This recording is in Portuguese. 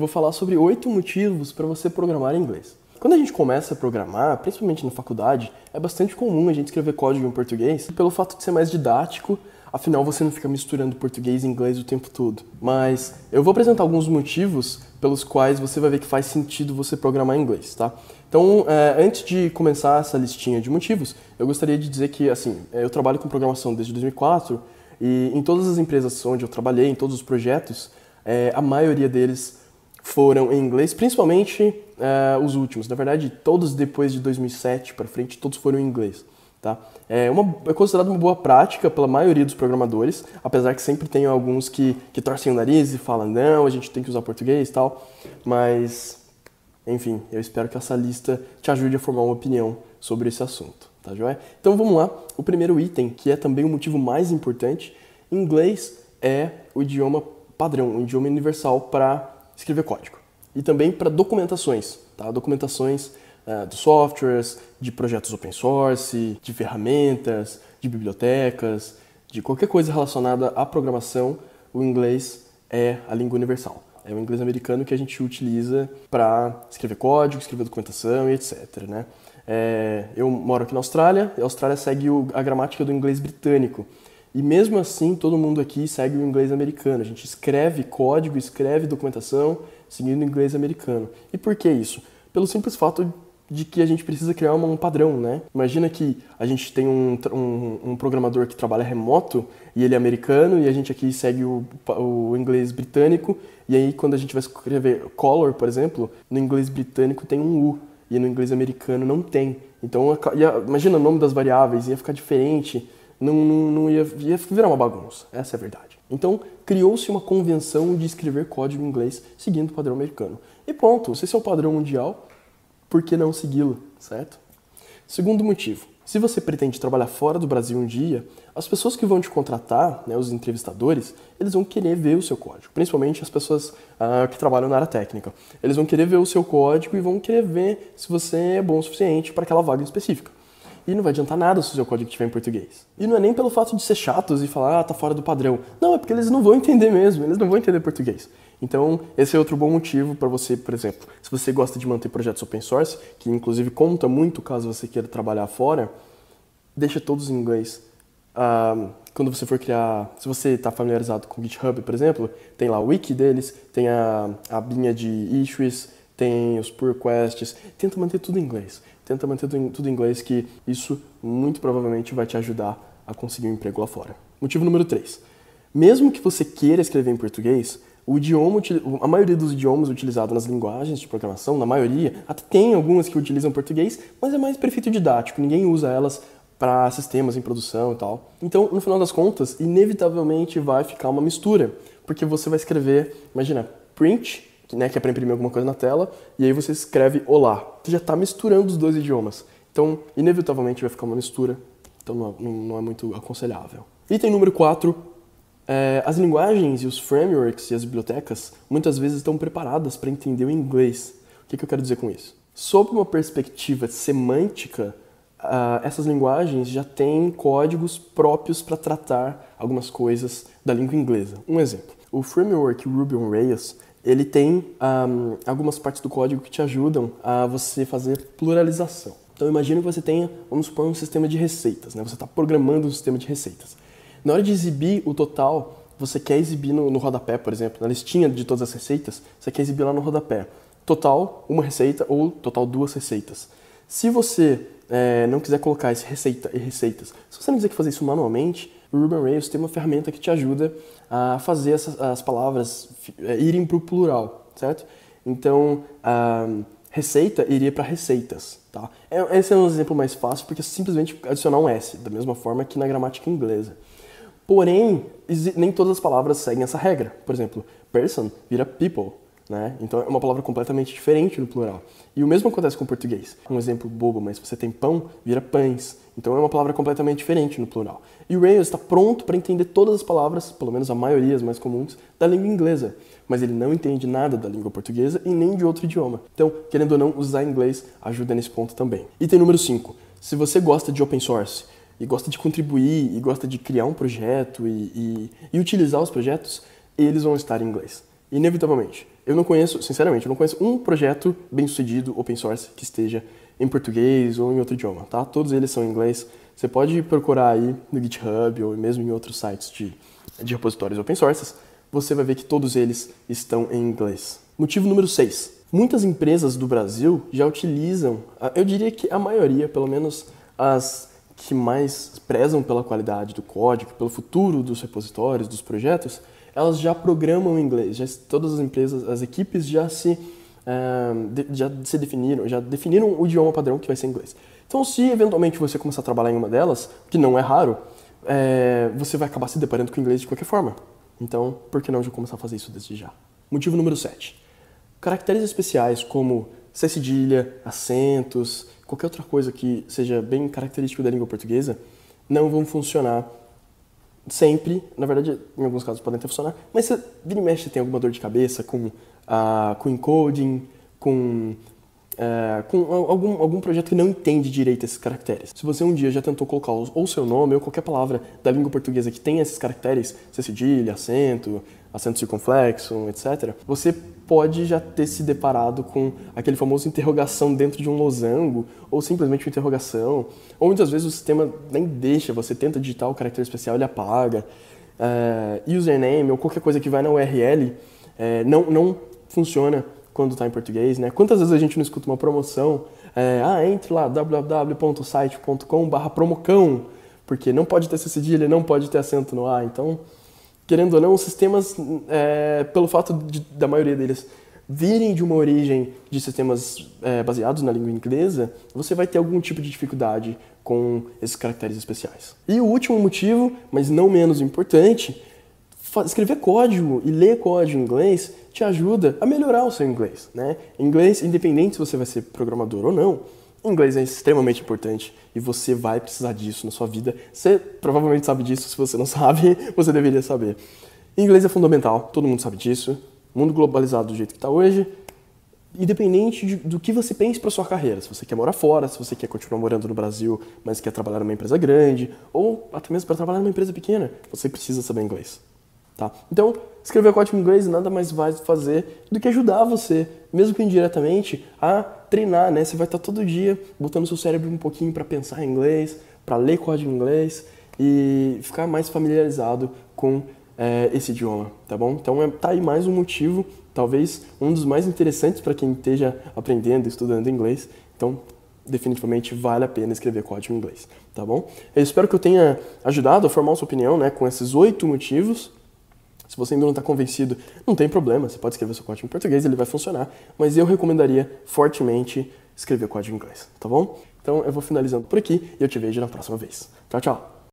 Vou falar sobre oito motivos para você programar em inglês. Quando a gente começa a programar, principalmente na faculdade, é bastante comum a gente escrever código em português pelo fato de ser mais didático, afinal você não fica misturando português e inglês o tempo todo. Mas eu vou apresentar alguns motivos pelos quais você vai ver que faz sentido você programar em inglês, tá? Então, é, antes de começar essa listinha de motivos, eu gostaria de dizer que, assim, é, eu trabalho com programação desde 2004 e em todas as empresas onde eu trabalhei, em todos os projetos, é, a maioria deles foram em inglês, principalmente uh, os últimos. Na verdade, todos depois de 2007 para frente, todos foram em inglês. Tá? É, uma, é considerado uma boa prática pela maioria dos programadores, apesar que sempre tem alguns que, que torcem o nariz e falam, não, a gente tem que usar português e tal. Mas, enfim, eu espero que essa lista te ajude a formar uma opinião sobre esse assunto. Tá joia? Então vamos lá. O primeiro item, que é também o motivo mais importante, inglês é o idioma padrão, o idioma universal para escrever código. E também para documentações, tá? documentações uh, de softwares, de projetos open source, de ferramentas, de bibliotecas, de qualquer coisa relacionada à programação, o inglês é a língua universal. É o inglês americano que a gente utiliza para escrever código, escrever documentação e etc. Né? É, eu moro aqui na Austrália, e a Austrália segue o, a gramática do inglês britânico. E mesmo assim, todo mundo aqui segue o inglês americano. A gente escreve código, escreve documentação seguindo o inglês americano. E por que isso? Pelo simples fato de que a gente precisa criar um padrão, né? Imagina que a gente tem um, um, um, programador que trabalha remoto e ele é americano e a gente aqui segue o, o, inglês britânico e aí quando a gente vai escrever color, por exemplo, no inglês britânico tem um U e no inglês americano não tem. Então, imagina o nome das variáveis, ia ficar diferente não, não, não ia, ia virar uma bagunça. Essa é a verdade. Então, criou-se uma convenção de escrever código em inglês seguindo o padrão americano. E ponto. Se esse é o padrão mundial, por que não segui-lo, certo? Segundo motivo. Se você pretende trabalhar fora do Brasil um dia, as pessoas que vão te contratar, né, os entrevistadores, eles vão querer ver o seu código. Principalmente as pessoas ah, que trabalham na área técnica. Eles vão querer ver o seu código e vão querer ver se você é bom o suficiente para aquela vaga específica. E não vai adiantar nada se o seu código estiver em português. E não é nem pelo fato de ser chatos e falar, ah, tá fora do padrão. Não, é porque eles não vão entender mesmo, eles não vão entender português. Então, esse é outro bom motivo para você, por exemplo, se você gosta de manter projetos open source, que inclusive conta muito caso você queira trabalhar fora, deixa todos em inglês. Ah, quando você for criar, se você está familiarizado com o GitHub, por exemplo, tem lá o wiki deles, tem a, a abinha de issues, tem os pull requests, tenta manter tudo em inglês tenta manter tudo em inglês, que isso muito provavelmente vai te ajudar a conseguir um emprego lá fora. Motivo número 3. Mesmo que você queira escrever em português, o idioma, a maioria dos idiomas utilizados nas linguagens de programação, na maioria, até tem algumas que utilizam português, mas é mais para efeito didático, ninguém usa elas para sistemas em produção e tal. Então, no final das contas, inevitavelmente vai ficar uma mistura, porque você vai escrever, imagina, print né, que é para imprimir alguma coisa na tela, e aí você escreve olá. Você já está misturando os dois idiomas. Então, inevitavelmente vai ficar uma mistura, então não, não é muito aconselhável. Item número 4. É, as linguagens e os frameworks e as bibliotecas muitas vezes estão preparadas para entender o inglês. O que, que eu quero dizer com isso? Sob uma perspectiva semântica, uh, essas linguagens já têm códigos próprios para tratar algumas coisas da língua inglesa. Um exemplo: o framework Ruby on Rails ele tem um, algumas partes do código que te ajudam a você fazer pluralização. Então imagina que você tenha, vamos supor, um sistema de receitas, né? Você está programando um sistema de receitas. Na hora de exibir o total, você quer exibir no, no rodapé, por exemplo, na listinha de todas as receitas, você quer exibir lá no rodapé. Total, uma receita ou total duas receitas. Se você é, não quiser colocar esse receita e receitas, se você não quiser fazer isso manualmente, o on Rails tem uma ferramenta que te ajuda a fazer essas, as palavras é, irem para o plural, certo? Então, receita iria para receitas, tá? É, esse é um exemplo mais fácil porque é simplesmente adicionar um S, da mesma forma que na gramática inglesa. Porém, nem todas as palavras seguem essa regra. Por exemplo, person vira people, né? Então é uma palavra completamente diferente no plural. E o mesmo acontece com o português. Um exemplo bobo, mas você tem pão, vira pães. Então é uma palavra completamente diferente no plural. E o Rails está pronto para entender todas as palavras, pelo menos a maioria, as mais comuns, da língua inglesa. Mas ele não entende nada da língua portuguesa e nem de outro idioma. Então, querendo ou não, usar inglês ajuda nesse ponto também. Item número 5. Se você gosta de open source e gosta de contribuir e gosta de criar um projeto e, e, e utilizar os projetos, eles vão estar em inglês. Inevitavelmente Eu não conheço, sinceramente, eu não conheço um projeto bem sucedido open source que esteja em português ou em outro idioma, tá? Todos eles são em inglês. Você pode procurar aí no GitHub ou mesmo em outros sites de, de repositórios open source, você vai ver que todos eles estão em inglês. Motivo número 6. Muitas empresas do Brasil já utilizam, eu diria que a maioria, pelo menos as que mais prezam pela qualidade do código, pelo futuro dos repositórios, dos projetos, elas já programam em inglês. Já, todas as empresas, as equipes já se, uh, de, já se definiram, já definiram o idioma padrão que vai ser inglês. Então, se eventualmente você começar a trabalhar em uma delas, que não é raro, é, você vai acabar se deparando com o inglês de qualquer forma. Então, por que não já começar a fazer isso desde já? Motivo número 7. Caracteres especiais como C cedilha, acentos, qualquer outra coisa que seja bem característico da língua portuguesa, não vão funcionar sempre. Na verdade, em alguns casos podem até funcionar, mas se vira e mexe tem alguma dor de cabeça com, uh, com encoding, com, uh, com algum, algum projeto que não entende direito esses caracteres. Se você um dia já tentou colocar ou seu nome ou qualquer palavra da língua portuguesa que tenha esses caracteres, cedilha, acento, acento circunflexo, etc., você pode já ter se deparado com aquele famoso interrogação dentro de um losango, ou simplesmente uma interrogação, ou muitas vezes o sistema nem deixa, você tenta digitar o caractere especial, ele apaga. É, username ou qualquer coisa que vai na URL é, não, não funciona quando está em português, né? Quantas vezes a gente não escuta uma promoção, é, ah, entre lá, www.site.com promocão, porque não pode ter cedilha, não pode ter acento no A, então querendo ou não, os sistemas, é, pelo fato de, da maioria deles virem de uma origem de sistemas é, baseados na língua inglesa, você vai ter algum tipo de dificuldade com esses caracteres especiais. E o último motivo, mas não menos importante, escrever código e ler código em inglês te ajuda a melhorar o seu inglês. Né? Inglês, independente se você vai ser programador ou não, inglês é extremamente importante e você vai precisar disso na sua vida. Você provavelmente sabe disso, se você não sabe, você deveria saber. Inglês é fundamental, todo mundo sabe disso. Mundo globalizado do jeito que está hoje, independente de, do que você pense para sua carreira, se você quer morar fora, se você quer continuar morando no Brasil, mas quer trabalhar numa empresa grande, ou até mesmo para trabalhar numa empresa pequena, você precisa saber inglês. Tá? Então, escrever código em inglês nada mais vai fazer do que ajudar você, mesmo que indiretamente, a treinar, né? Você vai estar todo dia botando seu cérebro um pouquinho para pensar em inglês, para ler código em inglês e ficar mais familiarizado com é, esse idioma, tá bom? Então, é, tá aí mais um motivo, talvez um dos mais interessantes para quem esteja aprendendo, estudando inglês. Então, definitivamente vale a pena escrever código em inglês, tá bom? Eu espero que eu tenha ajudado a formar sua opinião, né, com esses oito motivos se você ainda não está convencido, não tem problema, você pode escrever seu código em português, ele vai funcionar, mas eu recomendaria fortemente escrever código em inglês, tá bom? Então eu vou finalizando por aqui e eu te vejo na próxima vez. Tchau, tchau!